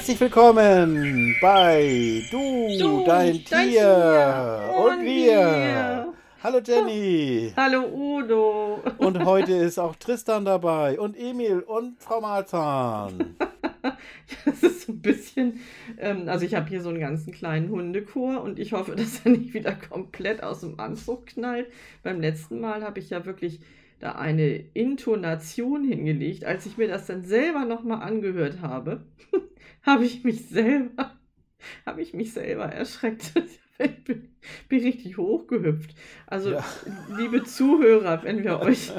Herzlich willkommen bei Du, Du, dein, dein Tier, Tier und, und wir. wir. Hallo Jenny. Hallo Udo. Und heute ist auch Tristan dabei und Emil und Frau Marzahn. Das ist so ein bisschen, ähm, also ich habe hier so einen ganzen kleinen Hundechor und ich hoffe, dass er nicht wieder komplett aus dem Anzug knallt. Beim letzten Mal habe ich ja wirklich da eine Intonation hingelegt. Als ich mir das dann selber nochmal angehört habe, habe ich mich selber, habe ich mich selber erschreckt. Ich bin, bin richtig hochgehüpft. Also, Ja. liebe Zuhörer, wenn wir euch,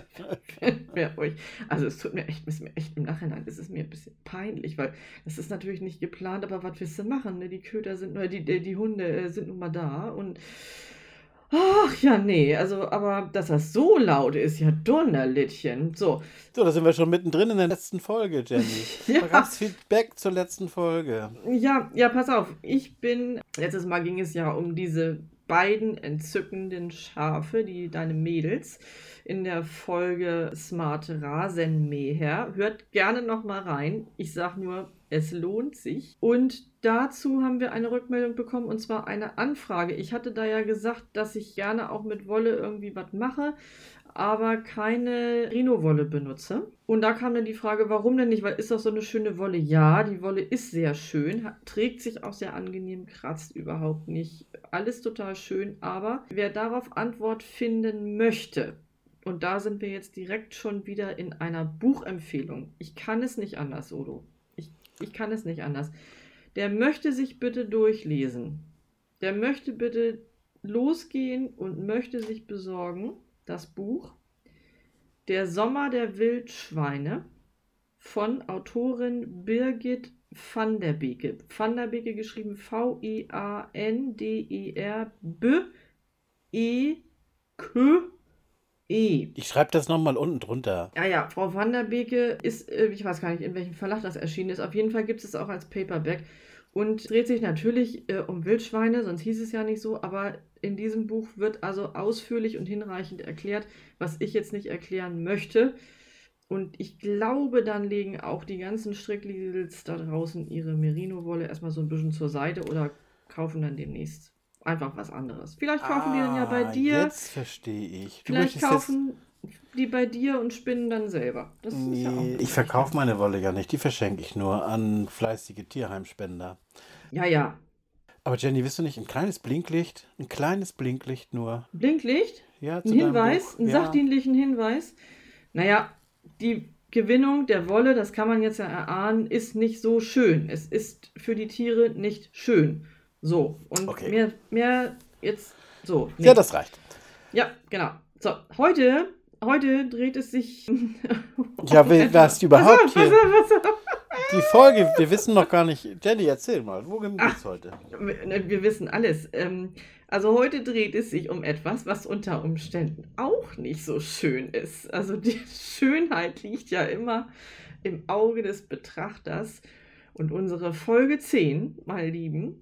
wenn wir euch, also es tut mir echt, ist mir echt im Nachhinein, ist es mir ein bisschen peinlich, weil das ist natürlich nicht geplant, aber was willst du machen? Ne? Die Köter sind, die, die, die Hunde äh, sind nun mal da und ach ja, nee, also, aber dass das so laut ist, ja Donnerlittchen. So, So, da sind wir schon mittendrin in der letzten Folge, Jenny. Ja. Es Feedback zur letzten Folge. Ja, ja, pass auf. Ich bin, letztes Mal ging es ja um diese beiden entzückenden Schafe, die deine Mädels in der Folge Smart Rasenmäher. Hört gerne noch mal rein. Ich sag nur, es lohnt sich. Und dazu haben wir eine Rückmeldung bekommen und zwar eine Anfrage. Ich hatte da ja gesagt, dass ich gerne auch mit Wolle irgendwie was mache aber keine Rhino-Wolle benutze. Und da kam dann die Frage, warum denn nicht? Weil ist das so eine schöne Wolle? Ja, die Wolle ist sehr schön, trägt sich auch sehr angenehm, kratzt überhaupt nicht. Alles total schön, aber wer darauf Antwort finden möchte, und da sind wir jetzt direkt schon wieder in einer Buchempfehlung. Ich kann es nicht anders, Odo. Ich, ich kann es nicht anders. Der möchte sich bitte durchlesen. Der möchte bitte losgehen und möchte sich besorgen das Buch Der Sommer der Wildschweine von Autorin Birgit van der Beke. Van der Beke geschrieben V-I-A-N-D-E-R-B-E-K-E. Ich schreibe das nochmal unten drunter. Ja, ja, Frau van der Beke ist, äh, ich weiß gar nicht, in welchem Verlag das erschienen ist. Auf jeden Fall gibt es auch als Paperback und dreht sich natürlich äh, um Wildschweine, sonst hieß es ja nicht so, aber in diesem Buch wird also ausführlich und hinreichend erklärt, was ich jetzt nicht erklären möchte. Und ich glaube, dann legen auch die ganzen Strickliedels da draußen ihre Merino-Wolle erstmal so ein bisschen zur Seite oder kaufen dann demnächst einfach was anderes. Vielleicht kaufen die dann ja bei Ah, dir. Jetzt verstehe ich. Du Vielleicht kaufen die bei dir und spinnen dann selber. Das Jetzt, ist ja auch nee, eine ich verkaufe meine Wolle ja nicht. Die verschenke ich nur an fleißige Tierheimspender. Ja, ja. Aber Jenny, wisst du nicht, ein kleines Blinklicht, ein kleines Blinklicht nur. Blinklicht, Ja, ein Hinweis, einen ja. sachdienlichen Hinweis. Naja, die Gewinnung der Wolle, das kann man jetzt ja erahnen, ist nicht so schön. Es ist für die Tiere nicht schön. So, und Okay. mehr, mehr jetzt so. nee. Ja, das reicht. ja, genau. So, heute, heute dreht es sich. Ja, was überhaupt pass auf, pass auf. Die Folge, wir wissen noch gar nicht. Jenny, erzähl mal, Ah. geht's heute? Wir wir wissen alles. Ähm, Also heute dreht es sich um etwas, was unter Umständen auch nicht so schön ist. Also die Schönheit liegt ja immer im Auge des Betrachters. Und unsere Folge 10, meine Lieben,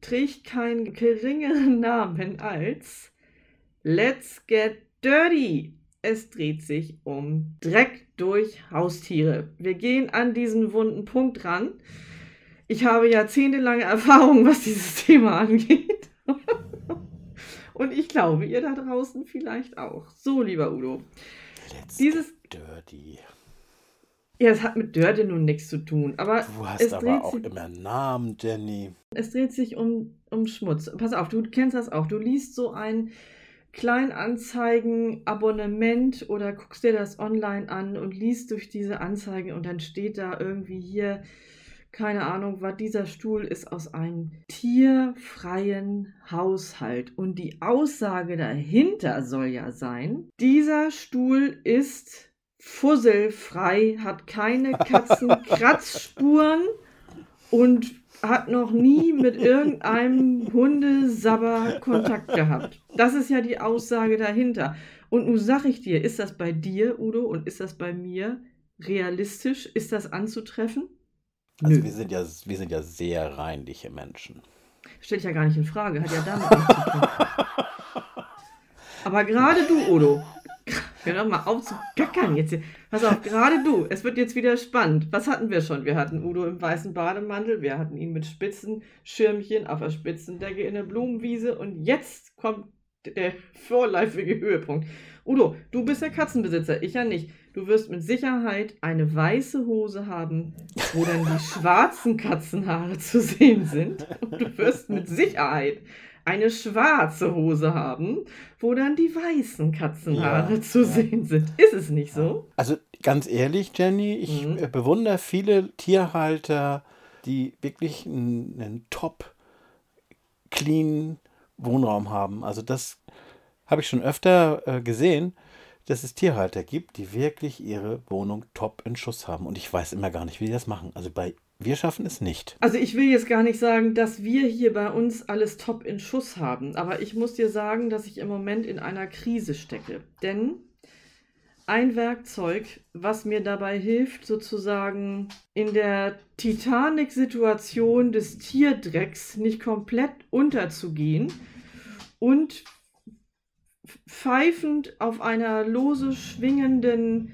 trägt keinen geringeren Namen als Let's Get Dirty. Es dreht sich um Dreck durch Haustiere. Wir gehen an diesen wunden Punkt ran. Ich habe jahrzehntelange Erfahrung, was dieses Thema angeht. Und ich glaube, ihr da draußen vielleicht auch. So, lieber Udo. Let's Dieses, Dirty. ja, es hat mit Dörte nun nichts zu tun, aber Du hast aber auch sich- immer Namen, Jenny. es dreht sich um, um Schmutz. Pass auf, du kennst das auch. Du liest so ein Kleinanzeigen-Abonnement oder guckst dir das online an und liest durch diese Anzeigen und dann steht da irgendwie hier, keine Ahnung, was dieser Stuhl ist aus einem tierfreien Haushalt. Und die Aussage dahinter soll ja sein, dieser Stuhl ist fusselfrei, hat keine Katzenkratzspuren und hat noch nie mit irgendeinem Hundesabber Kontakt gehabt. Das ist ja die Aussage dahinter. Und nun sag ich dir, ist das bei dir, Udo, und ist das bei mir realistisch? Ist das anzutreffen? Also Nö. wir sind ja, wir sind ja sehr reinliche Menschen. Stell ich ja gar nicht in Frage, hat ja damit nichts zu tun. Aber gerade du, Udo, Hör doch mal auf zu gackern jetzt. Hier. Pass auf, gerade du. Es wird jetzt wieder spannend. Was hatten wir schon? Wir hatten Udo im weißen Bademantel. Wir hatten ihn mit Spitzenschirmchen auf der Spitzendecke in der Blumenwiese. Und jetzt kommt der vorläufige Höhepunkt. Udo, du bist der Katzenbesitzer, ich ja nicht. Du wirst mit Sicherheit eine weiße Hose haben, wo dann die schwarzen Katzenhaare zu sehen sind. Und du wirst mit Sicherheit eine schwarze Hose haben, wo dann die weißen Katzenhaare Ja, zu ja. sehen sind. Ist es nicht so? Also ganz ehrlich, Jenny, ich Mhm. äh, bewundere viele Tierhalter, die wirklich einen, einen top clean Wohnraum haben. Also das habe ich schon öfter äh, gesehen, dass es Tierhalter gibt, die wirklich ihre Wohnung top in Schuss haben. Und ich weiß immer gar nicht, wie die das machen. Also bei wir schaffen es nicht. Also ich will jetzt gar nicht sagen, dass wir hier bei uns alles top in Schuss haben, aber ich muss dir sagen, dass ich im Moment in einer Krise stecke. Denn ein Werkzeug, was mir dabei hilft, sozusagen in der Titanic-Situation des Tierdrecks nicht komplett unterzugehen und pfeifend auf einer lose schwingenden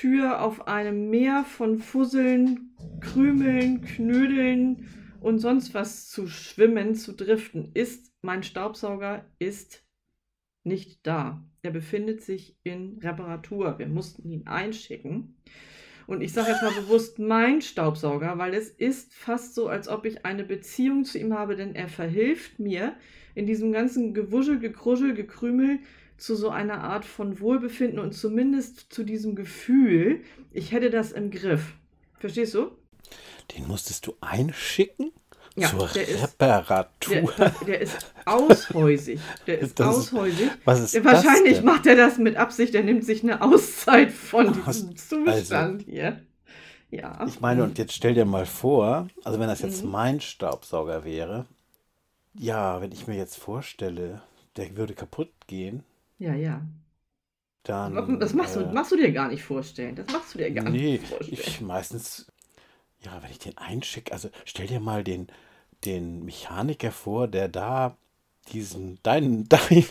Katzentoilettentür auf einem Meer von Fusseln, Krümeln, Knödeln und sonst was zu schwimmen, zu driften, ist mein Staubsauger ist nicht da. Er befindet sich in Reparatur. Wir mussten ihn einschicken. Und ich sage jetzt mal bewusst mein Staubsauger, weil es ist fast so, als ob ich eine Beziehung zu ihm habe, denn er verhilft mir in diesem ganzen Gewuschel, Gekruschel, Gekrümel zu so einer Art von Wohlbefinden und zumindest zu diesem Gefühl, ich hätte das im Griff. Verstehst du? Den musstest du einschicken Ja, zur der ist- Reparatur. Der, der ist aushäusig. Der ist Das ist- aushäusig. Was ist das wahrscheinlich denn? macht er das mit Absicht. Er nimmt sich eine Auszeit von diesem Zustand hier. Ja. Ich meine, und jetzt stell dir mal vor, also wenn das jetzt Mhm. mein Staubsauger wäre, ja, wenn ich mir jetzt vorstelle, der würde kaputt gehen, Ja, ja. dann. Das machst du, äh, machst du dir gar nicht vorstellen. Das machst du dir gar Nee, nicht vorstellen. ich meistens, ja, wenn ich den einschicke, also stell dir mal den, den Mechaniker vor, der da diesen, deinen, deinen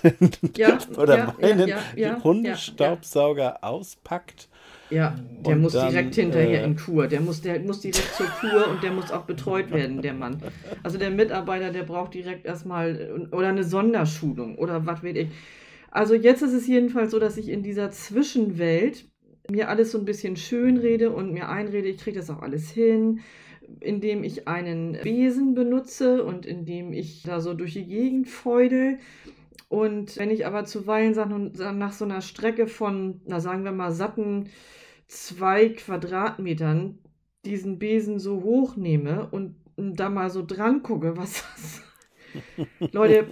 Ja, oder ja, meinen ja, Hundestaubsauger auspackt. Ja, der muss dann, direkt hinterher äh, in Kur. Der muss, der muss direkt zur Kur und der muss auch betreut werden, der Mann. Also der Mitarbeiter, der braucht direkt erstmal oder eine Sonderschulung oder was weiß ich. Also jetzt ist es jedenfalls so, dass ich in dieser Zwischenwelt mir alles so ein bisschen schön rede und mir einrede, ich kriege das auch alles hin, indem ich einen Besen benutze und indem ich da so durch die Gegend feudel. Und wenn ich aber zuweilen nach so einer Strecke von, na sagen wir mal, satten zwei Quadratmetern diesen Besen so hoch nehme und da mal so dran gucke, was das. Leute,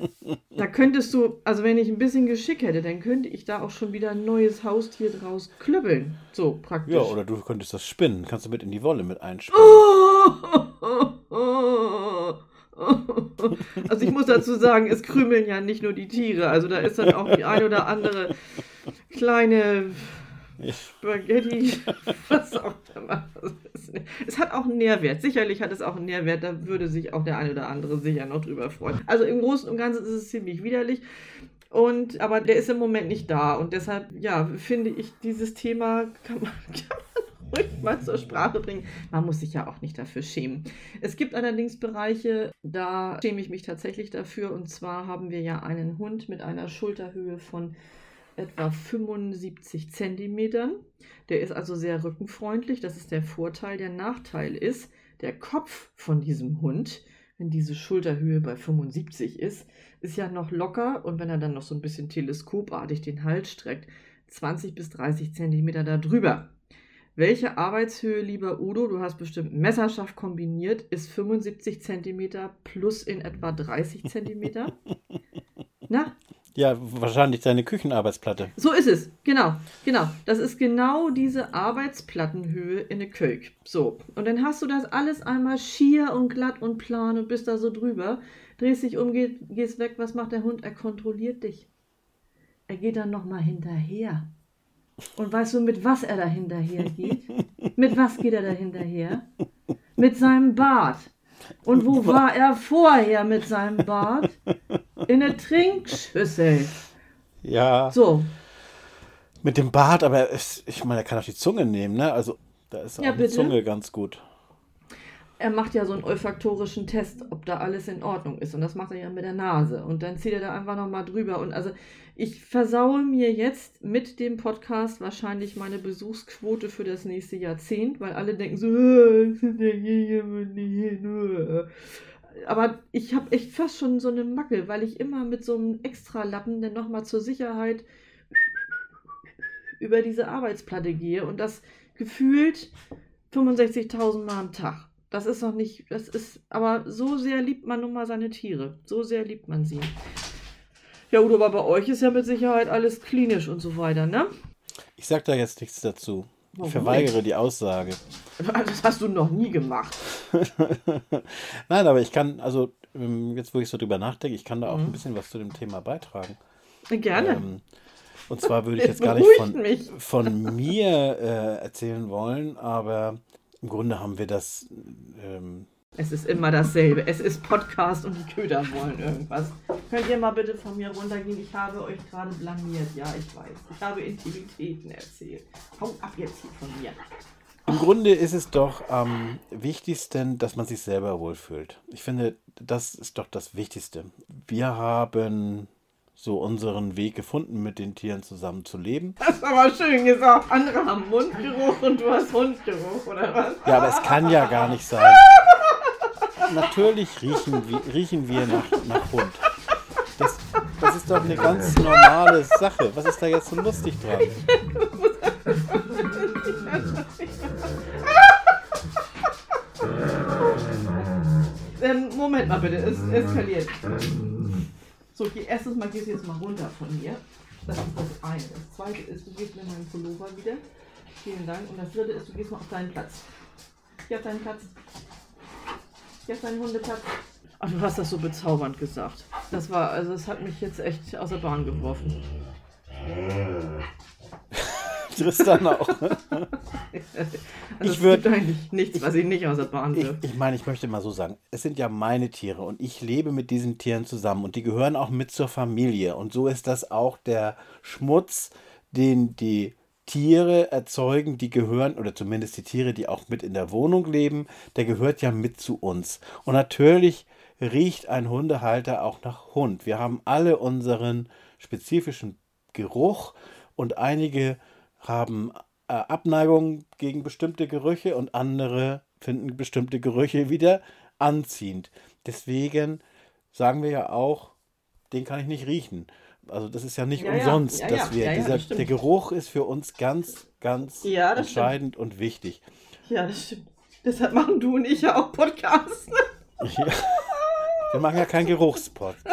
da könntest du, also wenn ich ein bisschen Geschick hätte, dann könnte ich da auch schon wieder ein neues Haustier draus klöppeln. So praktisch. Ja, oder du könntest das spinnen, kannst du mit in die Wolle mit einspinnen. Also ich muss dazu sagen, es krümeln ja nicht nur die Tiere, also da ist dann auch die ein oder andere kleine Spaghetti, was auch immer. Es hat auch einen Nährwert. Sicherlich hat es auch einen Nährwert, da würde sich auch der eine oder andere sicher noch drüber freuen. Also im Großen und Ganzen ist es ziemlich widerlich. Und, aber der ist im Moment nicht da. Und deshalb, ja, finde ich, dieses Thema kann man, kann man ruhig mal zur Sprache bringen. Man muss sich ja auch nicht dafür schämen. Es gibt allerdings Bereiche, da schäme ich mich tatsächlich dafür. Und zwar haben wir ja einen Hund mit einer Schulterhöhe von etwa 75 Zentimetern. Der ist also sehr rückenfreundlich. Das ist der Vorteil. Der Nachteil ist, der Kopf von diesem Hund, wenn diese Schulterhöhe bei 75 ist, ist ja noch locker und wenn er dann noch so ein bisschen teleskopartig den Hals streckt, 20 bis 30 Zentimeter darüber. Welche Arbeitshöhe, lieber Udo, du hast bestimmt messerscharf kombiniert, ist 75 Zentimeter plus in etwa 30 Zentimeter? Na, Ja, wahrscheinlich deine Küchenarbeitsplatte. so ist es, genau, genau. Das ist genau diese Arbeitsplattenhöhe in der Kölk. So, und dann hast du das alles einmal schier und glatt und plan und bist da so drüber, drehst dich um, geh, gehst weg, was macht der Hund? Er kontrolliert dich. Er geht dann nochmal hinterher. Und weißt du, mit was er da hinterher geht? Mit was geht er da hinterher? Mit seinem Bart. Und wo war er vorher mit seinem Bart? In der Trinkschüssel. Ja, So, Mit dem Bart, aber es, ich meine, er kann auch die Zunge nehmen, ne? Also da ist Ja, auch die. Zunge ganz gut. Er macht ja so einen olfaktorischen Test, ob da alles in Ordnung ist. Und das macht er ja mit der Nase. Und dann zieht er da einfach nochmal drüber. Und also ich versaue mir jetzt mit dem Podcast wahrscheinlich meine Besuchsquote für das nächste Jahrzehnt, weil alle denken so, Aber ich habe echt fast schon so eine Macke, weil ich immer mit so einem Extralappen dann nochmal zur Sicherheit über diese Arbeitsplatte gehe und das gefühlt 65.000 Mal am Tag. Das ist noch nicht, das ist, aber so sehr liebt man nun mal seine Tiere. So sehr liebt man sie. Ja, Udo, aber bei euch ist ja mit Sicherheit alles klinisch und so weiter, ne? Ich sag da jetzt nichts dazu. Ich verweigere die Aussage. Das hast du noch nie gemacht. Nein, aber ich kann, also ähm, jetzt, wo ich so drüber nachdenke, ich kann da auch Mhm. ein bisschen was zu dem Thema beitragen. Gerne. Ähm, und zwar würde ich Jetzt gar nicht von, von mir äh, erzählen wollen, aber im Grunde haben wir das. Ähm, Es ist immer dasselbe. Es ist Podcast und die Köder wollen irgendwas. Könnt ihr mal bitte von mir runtergehen? Ich habe euch gerade blamiert. Ja, ich weiß. Ich habe Intimitäten erzählt. Hau ab jetzt hier von mir. Im Grunde ist es doch am wichtigsten, dass man sich selber wohlfühlt. Ich finde, das ist doch das Wichtigste. Wir haben so unseren Weg gefunden, mit den Tieren zusammen zu leben. Das ist aber schön gesagt. Andere haben Mundgeruch und du hast Hundgeruch, oder was? Ja, aber es kann ja gar nicht sein. Natürlich riechen, wir- riechen wir nach, nach Hund. Das, das ist doch eine ganz normale Sache. Was ist da jetzt so lustig dran? Ähm, Moment mal bitte, es eskaliert. So, okay, erstens mal gehst du jetzt mal runter von mir. Das ist das eine. Das zweite ist, du gehst mir meinen Pullover wieder. Vielen Dank. Und das dritte ist, du gehst mal auf deinen Platz. Hier auf deinen Platz. Deinen Hundeplatz. Ach, du hast das so bezaubernd gesagt. Das war, also es hat mich jetzt echt aus der Bahn geworfen. Tristan auch. Also Ich es würd- gibt eigentlich nichts, was ich nicht aus der Bahn Ich, ich meine, ich möchte mal so sagen, es sind ja meine Tiere und ich lebe mit diesen Tieren zusammen und die gehören auch mit zur Familie. Und so ist das auch der Schmutz, den die Tiere erzeugen, die gehören, oder zumindest die Tiere, die auch mit in der Wohnung leben, der gehört ja mit zu uns. Und natürlich riecht ein Hundehalter auch nach Hund. Wir haben alle unseren spezifischen Geruch und einige haben äh, Abneigung gegen bestimmte Gerüche und andere finden bestimmte Gerüche wieder anziehend. Deswegen sagen wir ja auch, den kann ich nicht riechen. Also das ist ja nicht Ja, umsonst, ja, dass ja, wir ja, ja, dieser das der Geruch ist für uns ganz ganz das stimmt. entscheidend und wichtig. Ja, das stimmt. Deshalb machen du und ich ja auch Podcasts. Wir machen ja keinen Geruchspot.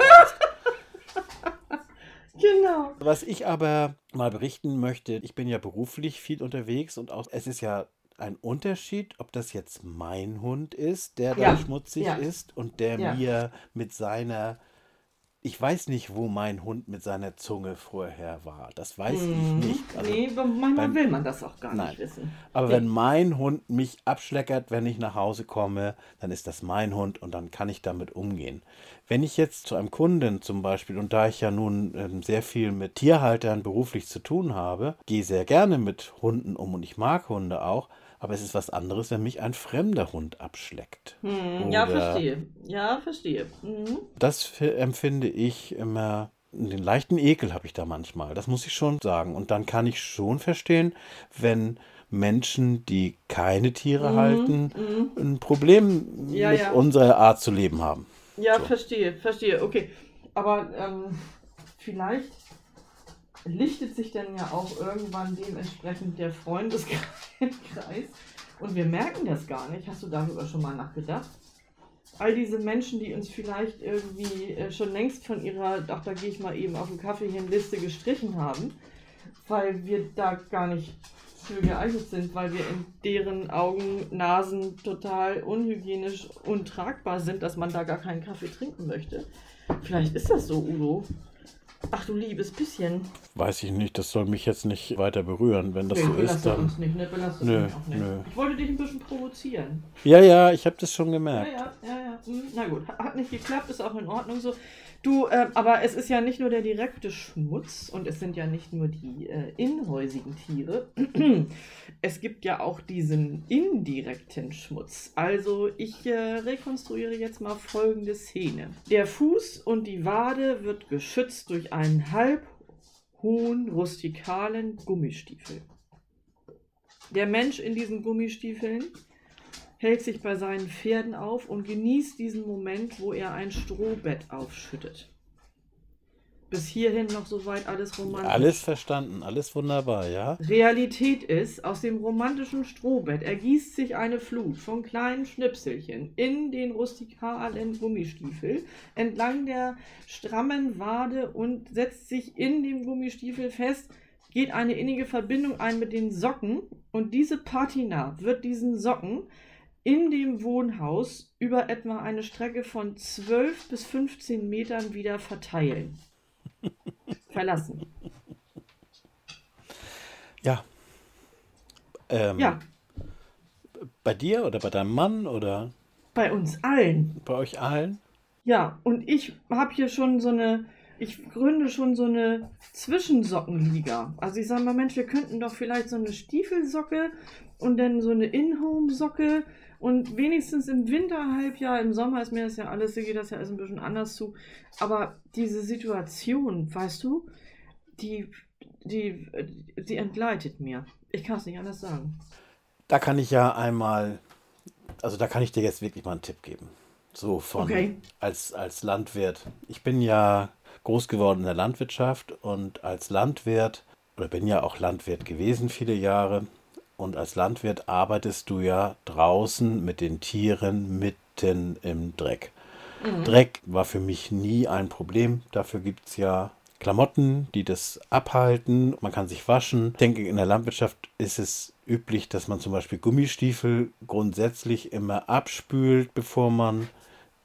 Genau. Was ich aber mal berichten möchte, ich bin ja beruflich viel unterwegs und auch es ist ja ein Unterschied, ob das jetzt mein Hund ist, der da schmutzig ist und der mir mit seiner ich weiß nicht, wo mein Hund mit seiner Zunge vorher war. Das weiß Mhm. ich nicht. Also, nee, manchmal beim- will man das auch gar Nein. nicht wissen. aber nee. wenn mein Hund mich abschleckert, wenn ich nach Hause komme, dann ist das mein Hund und dann kann ich damit umgehen. Wenn ich jetzt zu einem Kunden zum Beispiel, und da ich ja nun ähm, sehr viel mit Tierhaltern beruflich zu tun habe, gehe sehr gerne mit Hunden um und ich mag Hunde auch, aber es ist was anderes, wenn mich ein fremder Hund abschleckt. Hm, ja, verstehe. Ja, verstehe. Mhm. Das empfinde ich immer, den leichten Ekel habe ich da manchmal, das muss ich schon sagen. Und dann kann ich schon verstehen, wenn Menschen, die keine Tiere Mhm, halten, mhm. ein Problem Ja, mit ja. unserer Art zu leben haben. Ja, So. verstehe, verstehe. Okay. Aber ähm, vielleicht lichtet sich dann ja auch irgendwann dementsprechend der Freundeskreis. Und wir merken das gar nicht. Hast du darüber schon mal nachgedacht? All diese Menschen, die uns vielleicht irgendwie äh, schon längst von ihrer, ach, da gehe ich mal eben auf den Kaffee hin, Liste gestrichen haben, weil wir da gar nicht für geeignet sind, weil wir in deren Augen, Nasen total unhygienisch, untragbar sind, dass man da gar keinen Kaffee trinken möchte. Vielleicht ist das so, Udo. Ach du liebes bisschen. Weiß ich nicht, das soll mich jetzt nicht weiter berühren. Wenn das Nee, so ist, dann. uns nicht, ne? Belastet Nö, uns auch nicht. nö. Ich wollte dich ein bisschen provozieren. Ja, ja, ich habe das schon Ja, gemerkt. ja, ja, ja. Hm, Na gut, hat nicht geklappt, ist auch in Ordnung so. Du, äh, aber es ist ja nicht nur der direkte Schmutz und es sind ja nicht nur die äh, inhäusigen Tiere. es gibt ja auch diesen indirekten Schmutz. Also ich äh, rekonstruiere jetzt mal folgende Szene. Der Fuß und die Wade wird geschützt durch einen halbhohen rustikalen Gummistiefel. Der Mensch in diesen Gummistiefeln hält sich bei seinen Pferden auf und genießt diesen Moment, wo er ein Strohbett aufschüttet. Bis hierhin noch soweit alles romantisch. Alles verstanden, alles wunderbar, ja? Realität ist, aus dem romantischen Strohbett ergießt sich eine Flut von kleinen Schnipselchen in den rustikalen Gummistiefel entlang der strammen Wade und setzt sich in dem Gummistiefel fest, geht eine innige Verbindung ein mit den Socken und diese Patina wird diesen Socken in dem Wohnhaus über etwa eine Strecke von 12 bis 15 Metern wieder verteilen. Verlassen. Ja. Ähm, Ja, Bei dir oder bei deinem Mann oder bei uns allen. bei euch allen? Ja, und ich habe hier schon so eine, ich gründe schon so eine Zwischensockenliga. Also ich sage mal, Mensch, wir könnten doch vielleicht so eine Stiefelsocke und dann so eine In-Home-Socke und wenigstens im Winterhalbjahr, im Sommer ist mir das ja alles, hier geht das ja alles ein bisschen anders zu. Aber diese Situation, weißt du, die, die, die entgleitet mir. Ich kann es nicht anders sagen. Da kann ich ja einmal, also da kann ich dir jetzt wirklich mal einen Tipp geben. So von Okay. als, als Landwirt. Ich bin ja groß geworden in der Landwirtschaft und als Landwirt, oder bin ja auch Landwirt gewesen viele Jahre, und als Landwirt arbeitest du ja draußen mit den Tieren mitten im Dreck. Dreck war für mich nie ein Problem. Dafür gibt es ja Klamotten, die das abhalten. Man kann sich waschen. Ich denke, in der Landwirtschaft ist es üblich, dass man zum Beispiel Gummistiefel grundsätzlich immer abspült, bevor man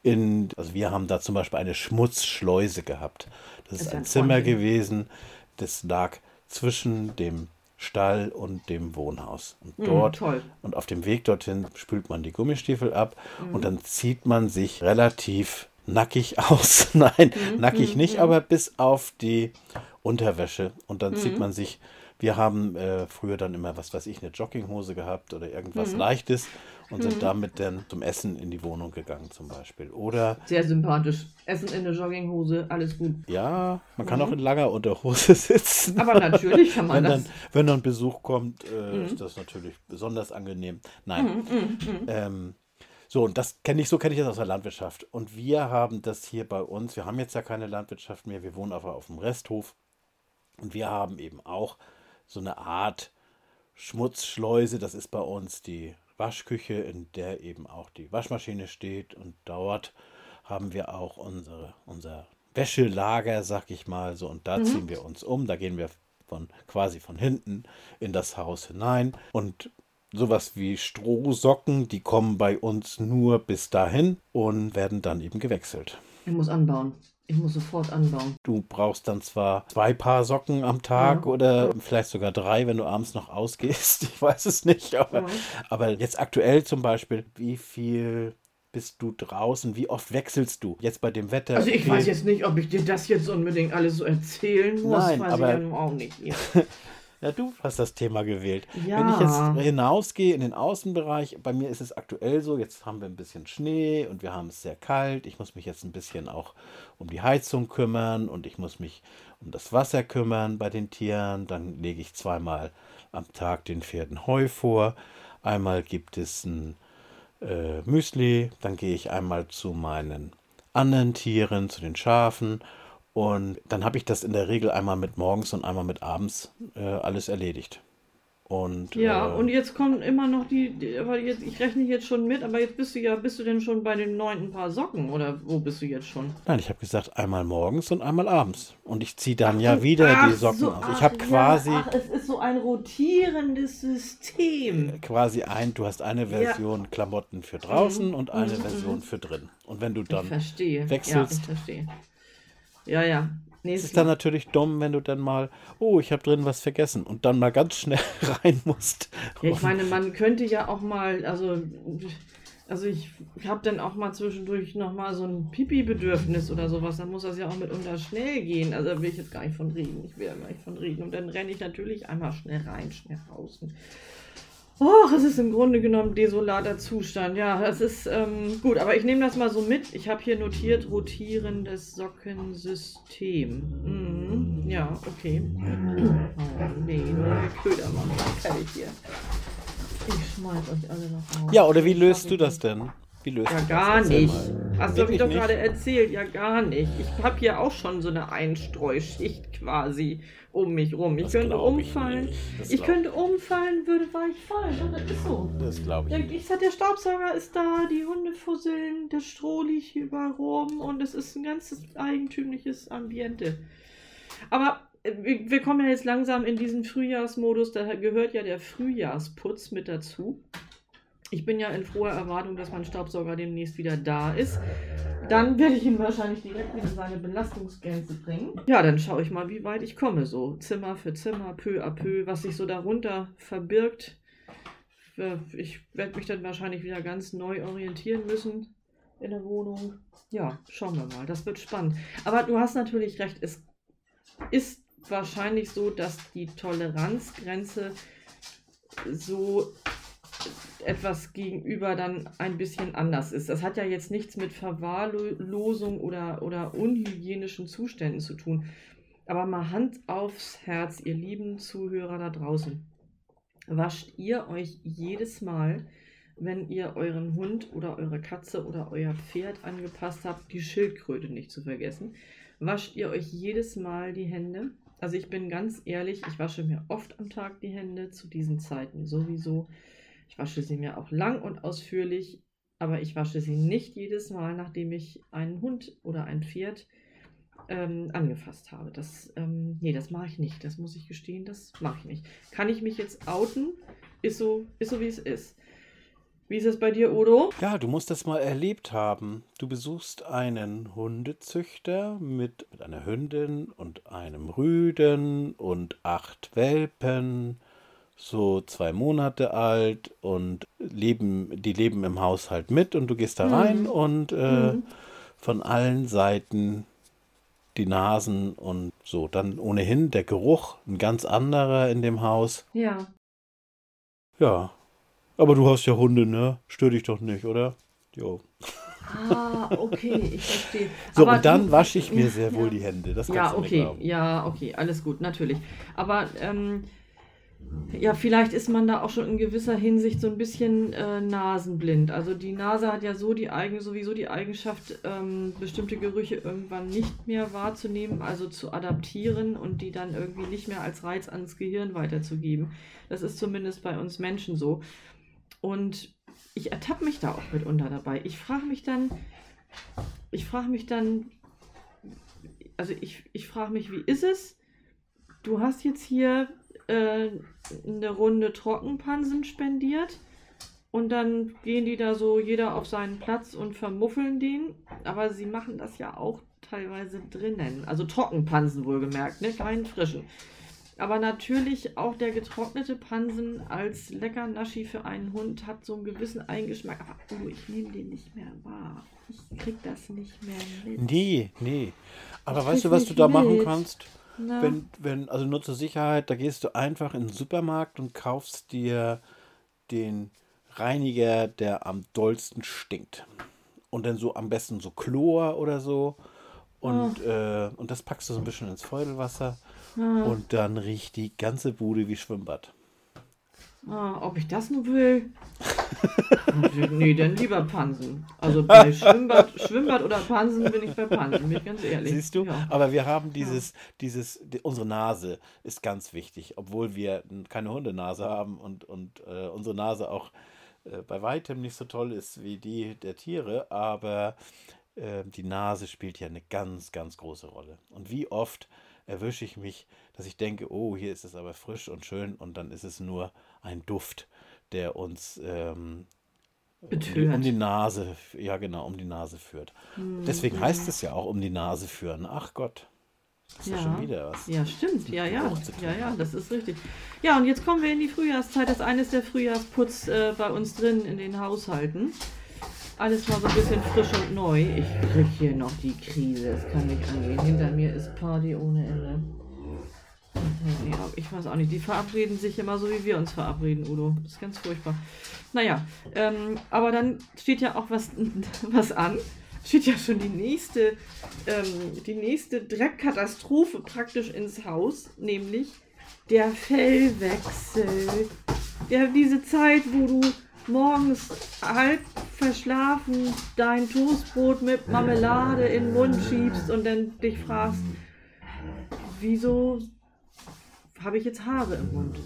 in. Also wir haben da zum Beispiel eine Schmutzschleuse gehabt. Das ist Ist ein Zimmer gewesen, das lag zwischen dem Stall und dem Wohnhaus. Und dort toll. und auf dem Weg dorthin spült man die Gummistiefel ab und dann zieht man sich relativ nackig aus. Nein, nackig nicht, aber bis auf die Unterwäsche. Und dann zieht man sich. Wir haben äh, früher dann immer, was weiß ich, eine Jogginghose gehabt oder irgendwas Leichtes und sind damit dann zum Essen in die Wohnung gegangen zum Beispiel. Oder Sehr sympathisch. Essen in der Jogginghose, alles gut. ja, man kann auch in langer Unterhose sitzen. Aber natürlich kann man wenn das. dann, wenn dann Besuch kommt, äh, ist das natürlich besonders angenehm. Nein. Ähm, so, und das kenne ich, so kenne ich das aus der Landwirtschaft. Und wir haben das hier bei uns, wir haben jetzt ja keine Landwirtschaft mehr, wir wohnen aber auf dem Resthof. Und wir haben eben auch so eine Art Schmutzschleuse. Das ist bei uns die Waschküche, in der eben auch die Waschmaschine steht. Und dort haben wir auch unsere, unser Wäschelager, sag ich mal so. Und da ziehen wir uns um. Da gehen wir von quasi von hinten in das Haus hinein. Und sowas wie Strohsocken, die kommen bei uns nur bis dahin und werden dann eben gewechselt. Ich muss anbauen. Ich muss sofort anbauen. Du brauchst dann zwar zwei Paar Socken am Tag Ja. oder vielleicht sogar drei, wenn du abends noch ausgehst. Ich weiß es nicht. Aber, Ja. aber jetzt aktuell zum Beispiel, wie viel bist du draußen? Wie oft wechselst du? Jetzt bei dem Wetter. Also ich weiß jetzt nicht, ob ich dir das jetzt unbedingt alles so erzählen muss. Nein, weiß aber- ich ja nun auch nicht. Ja. Du hast das Thema gewählt. Ja. Wenn ich jetzt hinausgehe in den Außenbereich, bei mir ist es aktuell so, jetzt haben wir ein bisschen Schnee und wir haben es sehr kalt. Ich muss mich jetzt ein bisschen auch um die Heizung kümmern und ich muss mich um das Wasser kümmern bei den Tieren. Dann lege ich zweimal am Tag den Pferden Heu vor. Einmal gibt es ein äh, Müsli, dann gehe ich einmal zu meinen anderen Tieren, zu den Schafen und dann habe ich das in der Regel einmal mit morgens und einmal mit abends äh, alles erledigt. Und ja, äh, und jetzt kommen immer noch die, die aber jetzt, ich rechne jetzt schon mit, aber jetzt bist du ja, bist du denn schon bei dem neunten Paar Socken oder wo bist du jetzt schon? nein, ich habe gesagt einmal morgens und einmal abends. Und ich ziehe dann ja wieder die Ach Socken so, aus. ach Ich habe quasi, Ja, ach, es ist so ein rotierendes System. quasi ein, du hast eine Version Klamotten für draußen und eine Mhm, Version für drin. Und wenn du Ich dann verstehe. wechselst. Ja, Ja, ja. Es ist dann natürlich dumm, wenn du dann mal, oh, ich habe drin was vergessen und dann mal ganz schnell rein musst. Ja, ich meine, man könnte ja auch mal, also Also ich habe dann auch mal zwischendurch nochmal so ein Pipi-Bedürfnis oder sowas. Dann muss das ja auch mitunter schnell gehen. Also da will ich jetzt gar nicht von reden. Ich will ja gar nicht von reden. Und dann renne ich natürlich einmal schnell rein, schnell raus. Och, es ist im Grunde genommen desolater Zustand. Ja, das ist ähm, gut, aber ich nehme das mal so mit. Ich habe hier notiert rotierendes Sockensystem. Mhm. Ja, okay. Oh, nee, nur der Köder macht fertig hier. Ich schmeiß euch alle noch raus. Ja, oder wie löst du das denn? Wie löst ja, gar nicht. Hast du mir doch gerade erzählt. Ja, gar nicht. Ich habe hier auch schon so eine Einstreuschicht quasi um mich rum. Ich das könnte umfallen. Ich, ich könnte umfallen, würde weich fallen. Und das ist so. Das glaube ich. Der, ich sag, der Staubsauger ist da, die Hunde fusseln, der Stroh liegt hier überall rum und es ist ein ganz eigentümliches Ambiente. Aber wir kommen ja jetzt langsam in diesen Frühjahrsmodus, da gehört ja der Frühjahrsputz mit dazu. Ich bin ja in froher Erwartung, dass mein Staubsauger demnächst wieder da ist. Dann werde ich ihn wahrscheinlich direkt wieder seine Belastungsgrenze bringen. Ja, dann schaue ich mal, wie weit ich komme. So Zimmer für Zimmer, peu à peu, was sich so darunter verbirgt. Äh, ich werde mich dann wahrscheinlich wieder ganz neu orientieren müssen in der Wohnung. Ja, schauen wir mal. Das wird spannend. Aber du hast natürlich recht. Es ist wahrscheinlich so, dass die Toleranzgrenze so etwas gegenüber dann ein bisschen anders ist. Das hat ja jetzt nichts mit Verwahrlosung oder, oder unhygienischen Zuständen zu tun. Aber mal Hand aufs Herz, ihr lieben Zuhörer da draußen. Wascht ihr euch jedes Mal, wenn ihr euren Hund oder eure Katze oder euer Pferd angepasst habt, die Schildkröte nicht zu vergessen, wascht ihr euch jedes Mal die Hände? Also ich bin ganz ehrlich, ich wasche mir oft am Tag die Hände, zu diesen Zeiten sowieso. Ich wasche sie mir auch lang und ausführlich, aber ich wasche sie nicht jedes Mal, nachdem ich einen Hund oder ein Pferd ähm, angefasst habe. Das, ähm, nee, das mache ich nicht. Das muss ich gestehen, das mache ich nicht. Kann ich mich jetzt outen? Ist so, ist so wie es ist. Wie ist es bei dir, Udo? Ja, du musst das mal erlebt haben. Du besuchst einen Hundezüchter mit, mit einer Hündin und einem Rüden und acht Welpen, so zwei Monate alt und leben, die leben im Haushalt mit und du gehst da mhm. rein und äh, mhm. von allen Seiten die Nasen und so. Dann ohnehin der Geruch, ein ganz anderer in dem Haus. Ja. Ja, aber du hast ja Hunde, ne? Stör dich doch nicht, oder? Jo. Ah, okay, ich verstehe. So, Aber und dann wasche ich mir sehr wohl die Hände. Das ja, okay, ja, okay, alles gut, natürlich. Aber ähm, ja, vielleicht ist man da auch schon in gewisser Hinsicht so ein bisschen äh, nasenblind. Also die Nase hat ja so die eigen, sowieso die Eigenschaft, ähm, bestimmte Gerüche irgendwann nicht mehr wahrzunehmen, also zu adaptieren und die dann irgendwie nicht mehr als Reiz ans Gehirn weiterzugeben. Das ist zumindest bei uns Menschen so. Und ich ertappe mich da auch mitunter dabei. Ich frage mich dann, ich frage mich dann, also ich, ich frage mich, wie ist es? Du hast jetzt hier äh, eine Runde Trockenpansen spendiert und dann gehen die da so jeder auf seinen Platz und vermuffeln den. Aber sie machen das ja auch teilweise drinnen. Also Trockenpansen wohlgemerkt, ne? Keinen frischen. Aber natürlich auch der getrocknete Pansen als lecker Naschi für einen Hund hat so einen gewissen Eingeschmack. Aber oh, ich nehme den nicht mehr wahr. Ich krieg das nicht mehr mit. Nee, nee. Aber ich weißt du, was du da mit. machen kannst? Na. Wenn, wenn, also nur zur Sicherheit, da gehst du einfach in den Supermarkt und kaufst dir den Reiniger, der am dollsten stinkt. Und dann so am besten so Chlor oder so. Und, oh. äh, und das packst du so ein bisschen ins Feudelwasser Ah. Und dann riecht die ganze Bude wie Schwimmbad. Ah, ob ich das nur will? nee, dann lieber Pansen. Also bei Schwimmbad, Schwimmbad oder Pansen bin ich bei Pansen, bin ich ganz ehrlich. Siehst du? Ja. Aber wir haben dieses, ja. dieses, die, unsere Nase ist ganz wichtig, obwohl wir keine Hundenase haben und, und äh, unsere Nase auch äh, bei weitem nicht so toll ist wie die der Tiere, aber äh, die Nase spielt ja eine ganz, ganz große Rolle. Und wie oft erwische ich mich, dass ich denke, oh, hier ist es aber frisch und schön und dann ist es nur ein Duft, der uns ähm, um, die, um, die, Nase, ja genau, um die Nase führt. Hm, Deswegen ja. heißt es ja auch um die Nase führen. Ach Gott. Das ist ja. schon wieder was. Ja, stimmt. Ja, ja. Ja, ja, das ist richtig. Ja, und jetzt kommen wir in die Frühjahrszeit. Das ist eines der Frühjahrsputz äh, bei uns drin in den Haushalten. Alles mal so ein bisschen frisch und neu. Ich krieg hier noch die Krise. Es kann nicht angehen. Hinter mir ist Party ohne Ende. Ja, ich weiß auch nicht. Die verabreden sich immer so, wie wir uns verabreden, Udo. Das ist ganz furchtbar. Naja, ähm, aber dann steht ja auch was, was an. Steht ja schon die nächste, ähm, die nächste Dreckkatastrophe praktisch ins Haus, nämlich der Fellwechsel. Ja, diese Zeit, wo du morgens halb verschlafen dein Toastbrot mit Marmelade in den Mund schiebst und dann dich fragst, wieso habe ich jetzt Haare im Mund?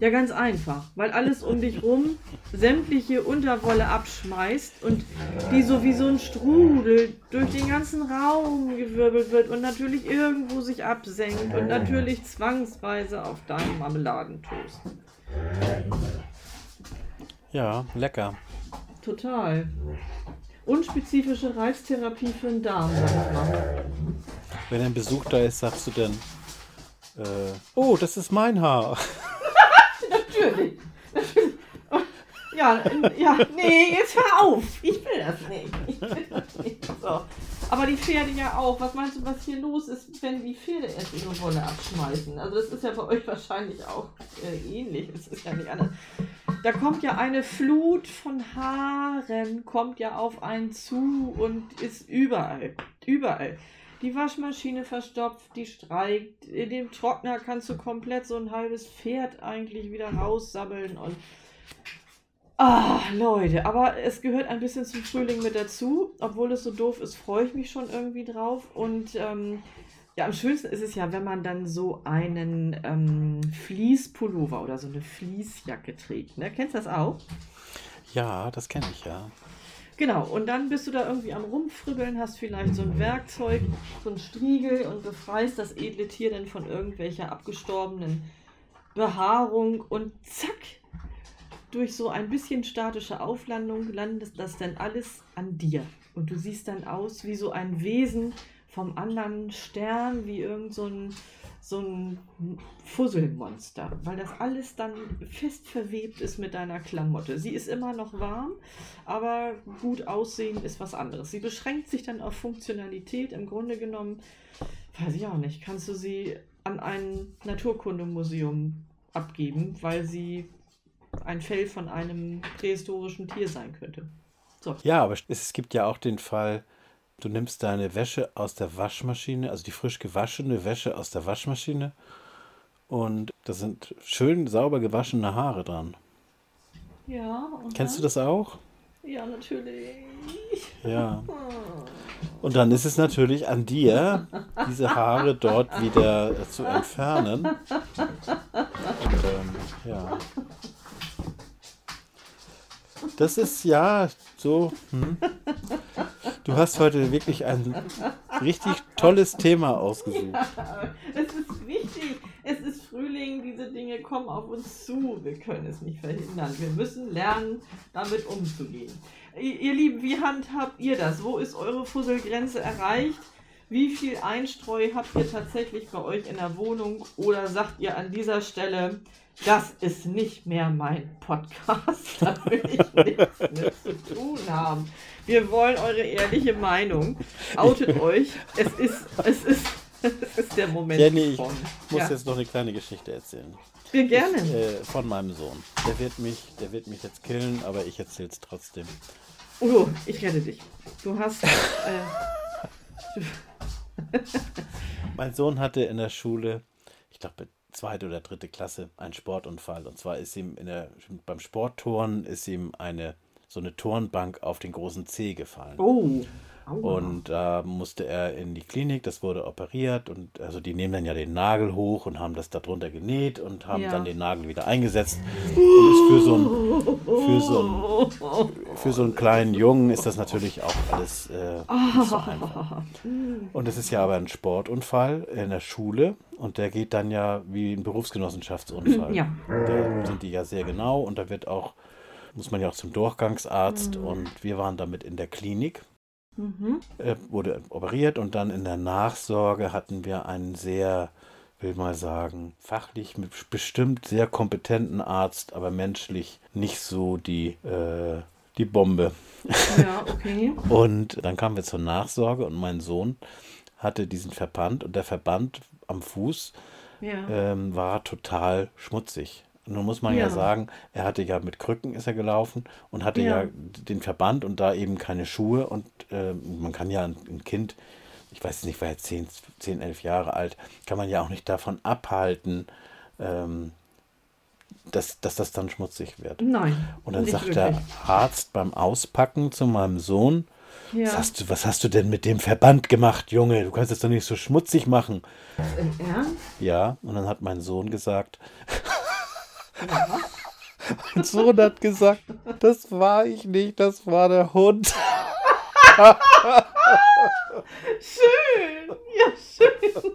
Ja, ganz einfach, weil alles um dich rum sämtliche Unterwolle abschmeißt und die so wie so ein Strudel durch den ganzen Raum gewirbelt wird und natürlich irgendwo sich absenkt und natürlich zwangsweise auf deinen Marmeladentoast. Ja, lecker. Total. Unspezifische Reiztherapie für den Darm, sag ich mal. Wenn ein Besuch da ist, sagst du dann, äh, oh, das ist mein Haar. Natürlich. Ja, ja, nee, jetzt hör auf. Ich will das nicht. Ich will das nicht. So. Aber die Pferde ja auch. Was meinst du, was hier los ist, wenn die Pferde erst ihre Wolle abschmeißen? Also das ist ja bei euch wahrscheinlich auch äh, ähnlich. Es ist ja nicht anders. Da kommt ja eine Flut von Haaren, kommt ja auf einen zu und ist überall. Überall. Die Waschmaschine verstopft, die streikt. In dem Trockner kannst du komplett so ein halbes Pferd eigentlich wieder raussabbeln und. Ah, Leute, aber es gehört ein bisschen zum Frühling mit dazu. Obwohl es so doof ist, freue ich mich schon irgendwie drauf. Und ähm, ja, am schönsten ist es ja, wenn man dann so einen ähm, Fließpullover oder so eine Fließjacke trägt. Ne? Kennst du das auch? Ja, das kenne ich ja. Genau, und dann bist du da irgendwie am Rumfribbeln, hast vielleicht so ein Werkzeug, so ein Striegel und befreist das edle Tier dann von irgendwelcher abgestorbenen Behaarung und zack, durch so ein bisschen statische Auflandung landet das dann alles an dir. Und du siehst dann aus wie so ein Wesen vom anderen Stern, wie irgend so ein, so ein Fusselmonster, weil das alles dann fest verwebt ist mit deiner Klamotte. Sie ist immer noch warm, aber gut aussehen ist was anderes. Sie beschränkt sich dann auf Funktionalität. Im Grunde genommen, weiß ich auch nicht, kannst du sie an ein Naturkundemuseum abgeben, weil sie ein Fell von einem prähistorischen Tier sein könnte. So. Ja, aber es gibt ja auch den Fall, du nimmst deine Wäsche aus der Waschmaschine, also die frisch gewaschene Wäsche aus der Waschmaschine und da sind schön sauber gewaschene Haare dran. Ja. Kennst du das auch? Ja, natürlich. Ja. Und dann ist es natürlich an dir, diese Haare dort wieder zu entfernen. Und, ähm, ja. Das ist ja so. Hm. Du hast heute wirklich ein richtig tolles Thema ausgesucht. Ja, es ist wichtig. Es ist Frühling. Diese Dinge kommen auf uns zu. Wir können es nicht verhindern. Wir müssen lernen, damit umzugehen. Ihr Lieben, wie handhabt ihr das? Wo ist eure Fusselgrenze erreicht? Wie viel Einstreu habt ihr tatsächlich bei euch in der Wohnung? Oder sagt ihr an dieser Stelle, das ist nicht mehr mein Podcast. Da will ich nichts mit zu tun haben. Wir wollen eure ehrliche Meinung. Outet euch. Es ist, es ist, es ist der Moment. Jenny, ich von. muss ja. jetzt noch eine kleine Geschichte erzählen. Wir gerne. Ich, äh, von meinem Sohn. Der wird, mich, der wird mich jetzt killen, aber ich erzähle es trotzdem. Udo, ich rette dich. Du hast. Äh, mein Sohn hatte in der Schule, ich glaube, zweite oder dritte Klasse einen Sportunfall. Und zwar ist ihm in der, beim Sportturnen ist ihm eine so eine Turnbank auf den großen Zeh gefallen. Oh. Und da äh, musste er in die Klinik, das wurde operiert und also die nehmen dann ja den Nagel hoch und haben das darunter genäht und haben ja. dann den Nagel wieder eingesetzt. Und ist für so einen, für so einen, für so einen kleinen Jungen ist das natürlich auch alles äh, nicht so einfach. Und es ist ja aber ein Sportunfall in der Schule und der geht dann ja wie ein Berufsgenossenschaftsunfall. Ja. Da sind die ja sehr genau und da wird auch, muss man ja auch zum Durchgangsarzt mhm. und wir waren damit in der Klinik. Mhm. Er wurde operiert und dann in der Nachsorge hatten wir einen sehr, will mal sagen, fachlich bestimmt sehr kompetenten Arzt, aber menschlich nicht so die, äh, die Bombe. Ja, okay. Und dann kamen wir zur Nachsorge und mein Sohn hatte diesen Verband und der Verband am Fuß Ja. ähm, war total schmutzig. Nun muss man ja. Ja. sagen, er hatte ja mit Krücken ist er gelaufen und hatte ja, Ja. den Verband und da eben keine Schuhe und ähm, man kann ja ein, ein Kind, ich weiß nicht, war jetzt 10, 10, 11 Jahre alt, kann man ja auch nicht davon abhalten, ähm, dass, dass das dann schmutzig wird. Nein. Und dann sagt wirklich. der Arzt beim Auspacken zu meinem Sohn, was, Ja. hast du, was hast du denn mit dem Verband gemacht, Junge? Du kannst es doch nicht so schmutzig machen. Im Ernst? Ja, und dann hat mein Sohn gesagt. mein Sohn hat gesagt, das war ich nicht, das war der Hund. Schön, ja schön.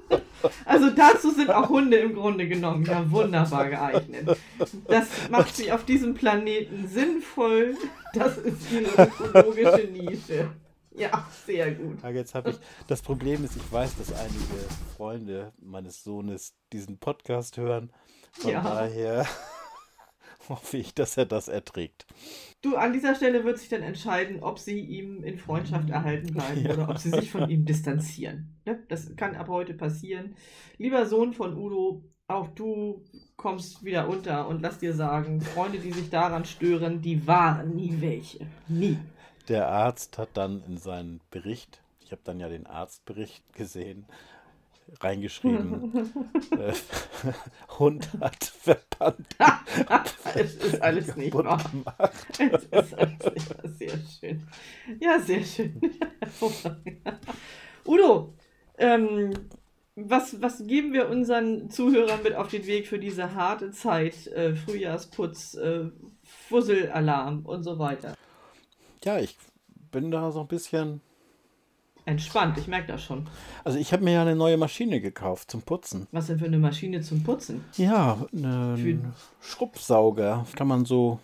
Also dazu sind auch Hunde im Grunde genommen ja wunderbar geeignet. Das macht sie auf diesem Planeten sinnvoll. Das ist ihre ökologische Nische. Ja, sehr gut. Ja, jetzt habe ich, das Problem ist, ich weiß, dass einige Freunde meines Sohnes diesen Podcast hören. Von Ja. daher hoffe ich, dass er das erträgt. Du, an dieser Stelle wird sich dann entscheiden, ob sie ihm in Freundschaft erhalten bleiben Ja. oder ob sie sich von ihm distanzieren. Ne? Das kann ab heute passieren. Lieber Sohn von Udo, auch du kommst wieder unter und lass dir sagen, Freunde, die sich daran stören, die waren nie welche. Nie. Der Arzt hat dann in seinen Bericht, ich habe dann ja den Arztbericht gesehen, reingeschrieben, äh, Hund hat Verband es ist alles nicht wahr. gemacht. Es ist alles nicht wahr. Sehr schön. Ja, sehr schön. Udo, ähm, was, was geben wir unseren Zuhörern mit auf den Weg für diese harte Zeit? Äh, Frühjahrsputz, äh, Fusselalarm und so weiter. Ja, ich bin da so ein bisschen. Entspannt, ich merke das schon. Also ich habe mir ja eine neue Maschine gekauft zum Putzen. Was denn für eine Maschine zum Putzen? Ja, einen Schrubbsauger. Kann man so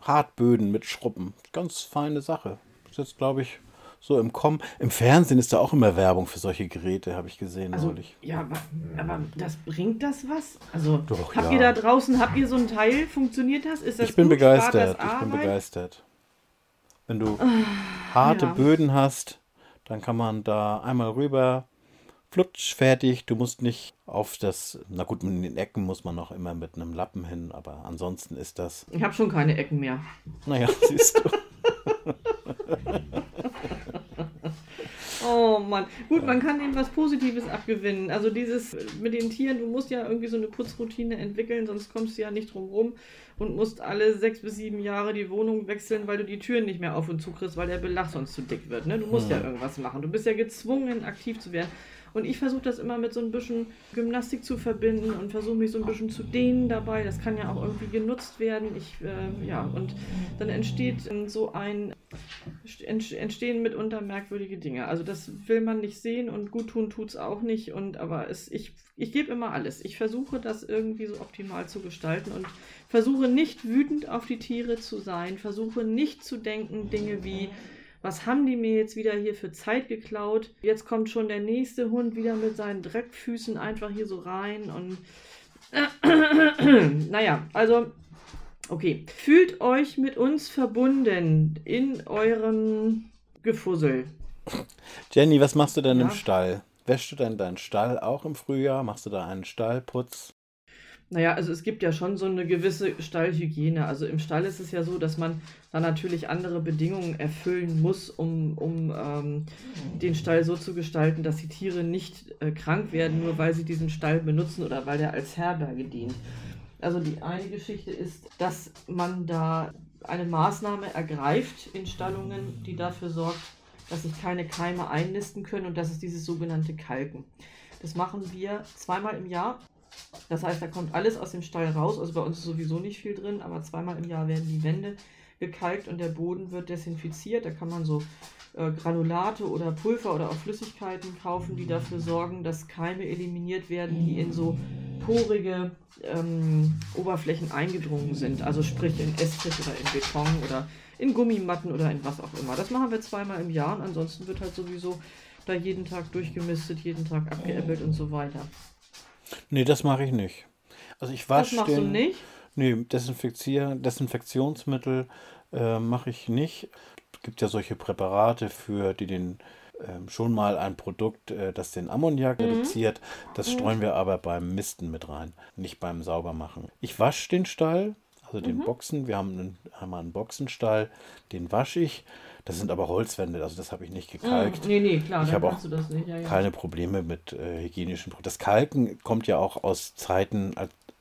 Hartböden mit schrubben. Ganz feine Sache. Ist jetzt, glaube ich, so im Kommen. Im Fernsehen ist da auch immer Werbung für solche Geräte, habe ich gesehen Also, neulich. ja, aber, aber das bringt das was? Also, Doch, habt ja. ihr da draußen, habt ihr so ein Teil? Funktioniert das? Ist das Ich bin gut? Begeistert. Ich bin begeistert. Wenn du harte ja. Böden hast, dann kann man da einmal rüber, flutsch, fertig. Du musst nicht auf das, na gut, in den Ecken muss man noch immer mit einem Lappen hin, aber ansonsten ist das, Ich habe schon keine Ecken mehr. naja, siehst du. Oh Mann. Gut, man kann dem was Positives abgewinnen. Also dieses mit den Tieren, du musst ja irgendwie so eine Putzroutine entwickeln, sonst kommst du ja nicht drum rum und musst alle sechs bis sieben Jahre die Wohnung wechseln, weil du die Türen nicht mehr auf und zu kriegst, weil der Belach sonst zu dick wird. Ne? Du musst ja irgendwas machen. Du bist ja gezwungen, aktiv zu werden. Und ich versuche das immer mit so ein bisschen Gymnastik zu verbinden und versuche mich so ein bisschen zu dehnen dabei. Das kann ja auch irgendwie genutzt werden. Ich, äh, ja, und dann entsteht ähm, so ein, ent- entstehen mitunter merkwürdige Dinge. Also das will man nicht sehen und gut tun tut es auch nicht. Und aber es, ich, ich gebe immer alles. Ich versuche das irgendwie so optimal zu gestalten und versuche nicht wütend auf die Tiere zu sein, versuche nicht zu denken, Dinge wie, was haben die mir jetzt wieder hier für Zeit geklaut? Jetzt kommt schon der nächste Hund wieder mit seinen Dreckfüßen einfach hier so rein und naja, also okay. Fühlt euch mit uns verbunden in eurem Gefussel. Jenny, was machst du denn im Ja. Stall? Wäschst du denn deinen Stall auch im Frühjahr? Machst du da einen Stallputz? Naja, also es gibt ja schon so eine gewisse Stallhygiene. Also im Stall ist es ja so, dass man da natürlich andere Bedingungen erfüllen muss, um, um ähm, den Stall so zu gestalten, dass die Tiere nicht äh, krank werden, nur weil sie diesen Stall benutzen oder weil der als Herberge dient. Also die eine Geschichte ist, dass man da eine Maßnahme ergreift in Stallungen, die dafür sorgt, dass sich keine Keime einnisten können und das ist dieses sogenannte Kalken. Das machen wir zweimal im Jahr. Das heißt, da kommt alles aus dem Stall raus. Also bei uns ist sowieso nicht viel drin, aber zweimal im Jahr werden die Wände gekalkt und der Boden wird desinfiziert. Da kann man so äh, Granulate oder Pulver oder auch Flüssigkeiten kaufen, die dafür sorgen, dass Keime eliminiert werden, die in so porige ähm, Oberflächen eingedrungen sind. Also sprich in Estrich oder in Beton oder in Gummimatten oder in was auch immer. Das machen wir zweimal im Jahr und ansonsten wird halt sowieso da jeden Tag durchgemistet, jeden Tag abgeäppelt und so weiter. Nee, das mache ich nicht. Also ich Das wasche machst du den. nicht? Nee, Desinfizier Desinfektionsmittel äh, mache ich nicht. Es gibt ja solche Präparate für, die den ähm, schon mal ein Produkt, äh, das den Ammoniak Mhm. reduziert. Das Mhm. streuen wir aber beim Misten mit rein, nicht beim Saubermachen. Ich wasche den Stall, also den Mhm. Boxen. Wir haben einen, einmal einen Boxenstall, den wasche ich. Das sind aber Holzwände, also das habe ich nicht gekalkt. Mm, nee, nee, klar, Ich habe das nicht. Ja, ja. Keine Probleme mit äh, hygienischen Produkten. Das Kalken kommt ja auch aus Zeiten,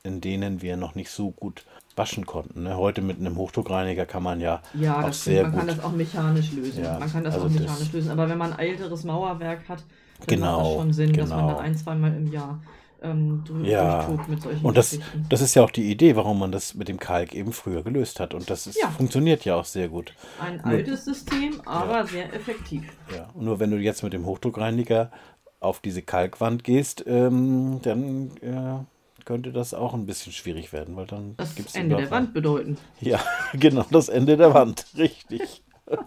in denen wir noch nicht so gut waschen konnten. Ne? Heute mit einem Hochdruckreiniger kann man ja Ja, auch das sehr. Man gut. kann das auch mechanisch lösen. Ja, man kann das also auch das- mechanisch lösen. Aber wenn man ein älteres Mauerwerk hat, dann Genau, macht das schon Sinn, dass man genau. da ein, zweimal im Jahr ähm, drü- Ja, durchtobt mit solchen Und das, das ist ja auch die Idee, warum man das mit dem Kalk eben früher gelöst hat. Und das ist, Ja. funktioniert ja auch sehr gut. Ein nur- altes System, aber sehr effektiv. Ja. Und nur wenn du jetzt mit dem Hochdruckreiniger auf diese Kalkwand gehst, ähm, dann äh, könnte das auch ein bisschen schwierig werden, weil dann Das gibt's Ende der. Wand bedeuten. Ja, genau, das Ende der Wand. Richtig.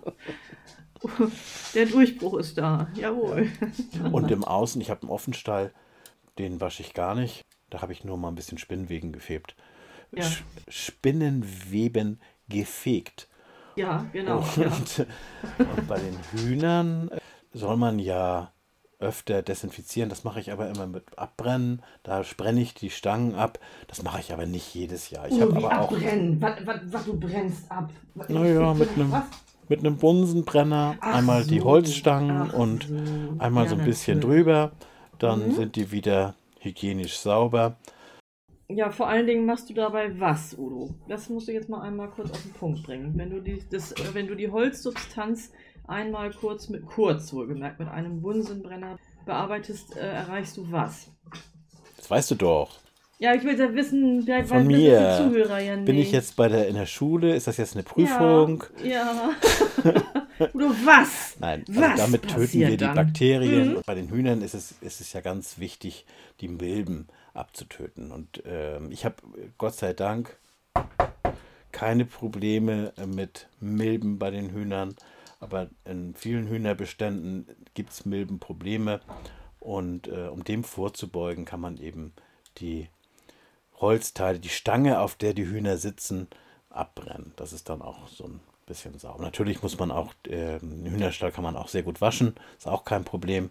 Der Durchbruch ist da. Jawohl. Und im Außen, ich habe einen Offenstall, den wasche ich gar nicht. Da habe ich nur mal ein bisschen Spinnweben gefegt. Ja. Spinnenweben gefegt. Ja, genau. Und, Ja. und bei den Hühnern äh, soll man ja öfter desinfizieren. Das mache ich aber immer mit Abbrennen. Da sprenne ich die Stangen ab. Das mache ich aber nicht jedes Jahr. Ich Oh, habe aber auch abbrennen. Was, du brennst ab. Naja, mit einem- Was? mit einem Bunsenbrenner Ach einmal die so. Holzstangen Ach und so. einmal Ja, so ein bisschen natürlich. drüber. Dann Mhm. sind die wieder hygienisch sauber. Ja, vor allen Dingen machst du dabei was, Udo? Das musst du jetzt mal einmal kurz auf den Punkt bringen. Wenn du die, das, wenn du die Holzsubstanz einmal kurz mit, kurz wohlgemerkt, mit einem Bunsenbrenner bearbeitest, äh, erreichst du was? Das weißt du doch. Ja, ich will ja wissen, wer Von mir. die Zuhörer ja Bin nicht. ich jetzt bei der in der Schule? Ist das jetzt eine Prüfung? Ja. ja. Udo, was? Nein, also Was damit töten wir die dann? Bakterien. Mhm. Und bei den Hühnern ist es, ist es ja ganz wichtig, die Milben abzutöten. Und ähm, ich habe Gott sei Dank keine Probleme mit Milben bei den Hühnern. Aber in vielen Hühnerbeständen gibt es Milbenprobleme. Und äh, um dem vorzubeugen, kann man eben die Holzteile, die Stange, auf der die Hühner sitzen, abbrennen. Das ist dann auch so ein bisschen sauber. Natürlich muss man auch, äh, Hühnerstall kann man auch sehr gut waschen, ist auch kein Problem.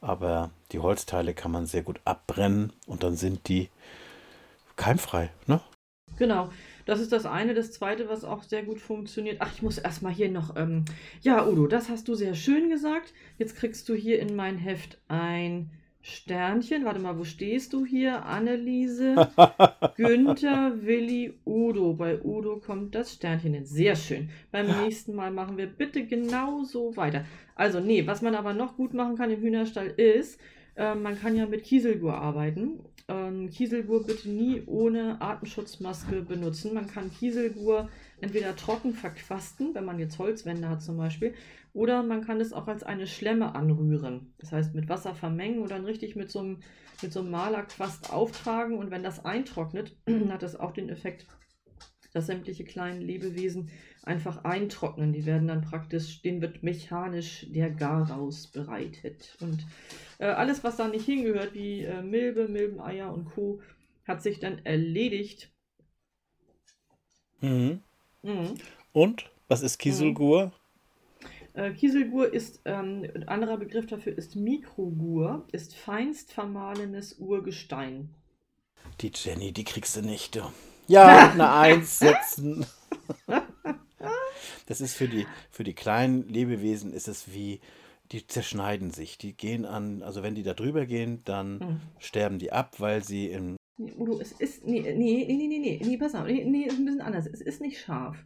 Aber die Holzteile kann man sehr gut abbrennen und dann sind die keimfrei. Ne? Genau, das ist das eine. Das zweite, was auch sehr gut funktioniert. Ach, ich muss erstmal hier noch. Ähm, ja, Udo, das hast du sehr schön gesagt. Jetzt kriegst du hier in mein Heft ein Sternchen. Warte mal, wo stehst du hier? Anneliese, Günther, Willi, Udo. Bei Udo kommt das Sternchen hin. Sehr schön. Beim nächsten Mal machen wir bitte genauso weiter. Also, nee, was man aber noch gut machen kann im Hühnerstall ist, äh, man kann ja mit Kieselgur arbeiten. Ähm, Kieselgur bitte nie ohne Atemschutzmaske benutzen. Man kann Kieselgur entweder trocken verquasten, wenn man jetzt Holzwände hat zum Beispiel, oder man kann es auch als eine Schlemme anrühren. Das heißt mit Wasser vermengen und dann richtig mit so einem, mit so einem Malerquast auftragen. Und wenn das eintrocknet, hat das auch den Effekt, dass sämtliche kleinen Lebewesen einfach eintrocknen. Die werden dann praktisch, denen wird mechanisch der Garaus bereitet. Und äh, alles, was da nicht hingehört, wie äh, Milbe, Milbeneier und Co., hat sich dann erledigt. Mhm. Mhm. Und was ist Kieselgur? Äh, Kieselgur ist, ähm, ein anderer Begriff dafür ist Mikrogur, ist feinst vermahlenes Urgestein. Die Jenny, die kriegst du nicht. Du. Ja, eine Eins setzen. Das ist für die, für die kleinen Lebewesen ist es wie, die zerschneiden sich. Die gehen an, also wenn die da drüber gehen, dann Mhm. sterben die ab, weil sie in Nee, Udo, es ist. Nee, nee, nee, nee, nee, nee, nee, pass auf. Nee, nee, ist ein bisschen anders. Es ist nicht scharf.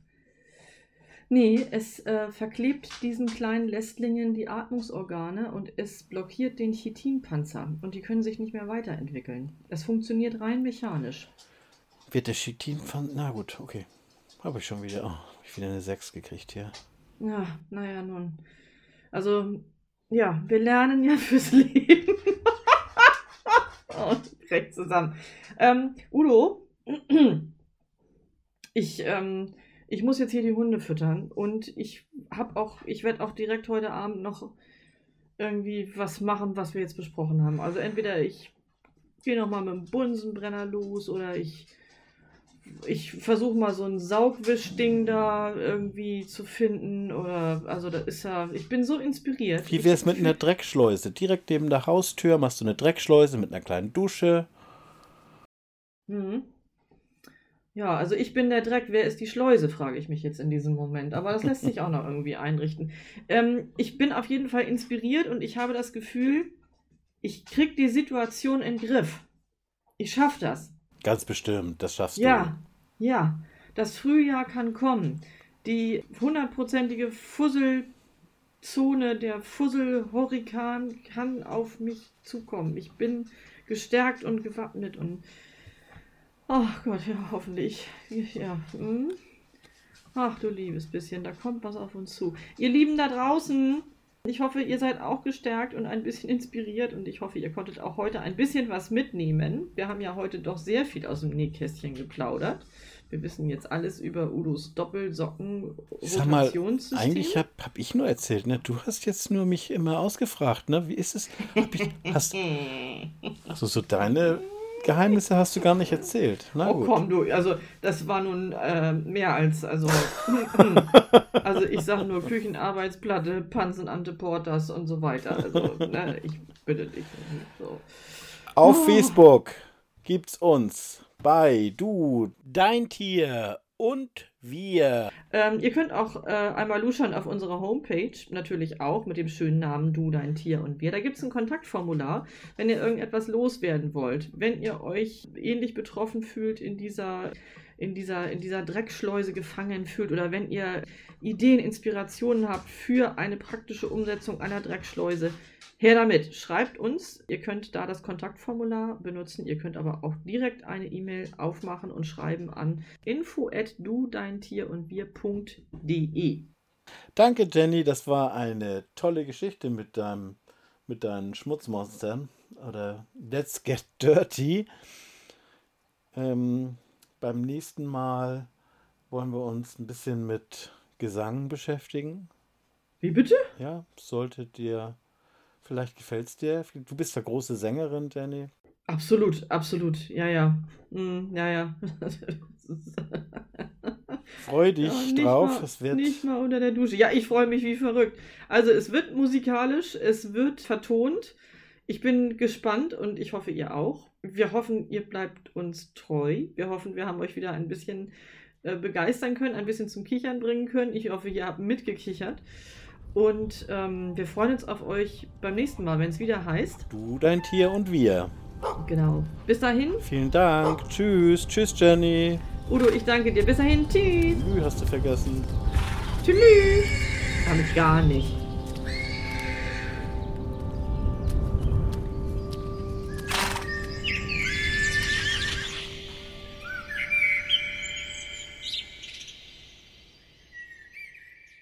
Nee, es äh, verklebt diesen kleinen Lästlingen die Atmungsorgane und es blockiert den Chitinpanzer und die können sich nicht mehr weiterentwickeln. Es funktioniert rein mechanisch. Wird der Chitin von. Na gut, okay. Habe ich schon wieder. Oh, hab ich wieder eine 6 gekriegt hier. Ja, naja, nun. Also, ja, wir lernen ja fürs Leben. oh, brech zusammen. Ähm, Udo, ich, ähm, ich muss jetzt hier die Hunde füttern und ich habe auch, ich werde auch direkt heute Abend noch irgendwie was machen, was wir jetzt besprochen haben. Also entweder ich gehe nochmal mit dem Bunsenbrenner los oder ich ich versuche mal so ein Saugwischding da irgendwie zu finden. Oder, also da ist ja, ich bin so inspiriert. Wie wäre es mit einer Dreckschleuse? Direkt neben der Haustür machst du eine Dreckschleuse mit einer kleinen Dusche. Mhm. Ja, also ich bin der Dreck, wer ist die Schleuse, frage ich mich jetzt in diesem Moment. Aber das lässt sich auch noch irgendwie einrichten. Ähm, ich bin auf jeden Fall inspiriert und ich habe das Gefühl, ich kriege die Situation in den Griff. Ich schaffe das. Ganz bestimmt, das schaffst ja, du. Ja, ja. Das Frühjahr kann kommen. Die hundertprozentige Fusselzone, der Fusselhurrikan kann auf mich zukommen. Ich bin gestärkt und gewappnet und Ach Gott, ja, hoffentlich. Ja. Hm. Ach du liebes bisschen, da kommt was auf uns zu. Ihr Lieben da draußen, ich hoffe, ihr seid auch gestärkt und ein bisschen inspiriert und ich hoffe, ihr konntet auch heute ein bisschen was mitnehmen. Wir haben ja heute doch sehr viel aus dem Nähkästchen geplaudert. Wir wissen jetzt alles über Udos Doppelsocken Sag mal, eigentlich habe hab ich nur erzählt, ne? Du hast jetzt nur mich immer ausgefragt, ne? Wie ist es? Ich, hast, also so deine Geheimnisse hast du gar nicht erzählt. Na, oh gut. komm du, also das war nun äh, mehr als, also, also ich sage nur Küchenarbeitsplatte, Pansen Anteportas und so weiter. Also, ne, ich bitte dich. So. Auf oh. Facebook gibt's uns bei du, dein Tier und wir. Ähm, ihr könnt auch äh, einmal luschern auf unserer Homepage, natürlich auch mit dem schönen Namen Du, dein Tier und wir. Da gibt es ein Kontaktformular, wenn ihr irgendetwas loswerden wollt. Wenn ihr euch ähnlich betroffen fühlt in dieser in dieser, in dieser Dreckschleuse gefangen fühlt oder wenn ihr Ideen, Inspirationen habt für eine praktische Umsetzung einer Dreckschleuse, her damit. Schreibt uns. Ihr könnt da das Kontaktformular benutzen. Ihr könnt aber auch direkt eine E-Mail aufmachen und schreiben an info at du dein Tier und wir.de. Danke, Jenny. Das war eine tolle Geschichte mit deinem mit deinen Schmutzmonstern oder Let's Get Dirty. Ähm, beim nächsten Mal wollen wir uns ein bisschen mit Gesang beschäftigen. Wie bitte? Ja, sollte dir, vielleicht gefällt es dir. Du bist ja große Sängerin, Jenny. Absolut, absolut. Ja, ja. Mm, ja, ja. Freu dich ja, drauf. Mal, es wird nicht mal unter der Dusche. Ja, ich freue mich wie verrückt. Also es wird musikalisch, es wird vertont. Ich bin gespannt und ich hoffe, ihr auch. Wir hoffen, ihr bleibt uns treu. Wir hoffen, wir haben euch wieder ein bisschen äh, begeistern können, ein bisschen zum Kichern bringen können. Ich hoffe, ihr habt mitgekichert. Und ähm, wir freuen uns auf euch beim nächsten Mal, wenn es wieder heißt. Du, dein Tier und wir. Genau. Bis dahin. Vielen Dank. Tschüss. Tschüss, Jenny. Udo, ich danke dir. Bis dahin. Tschüss. Tschüss, hast du vergessen. Tschüss. Damit gar nicht.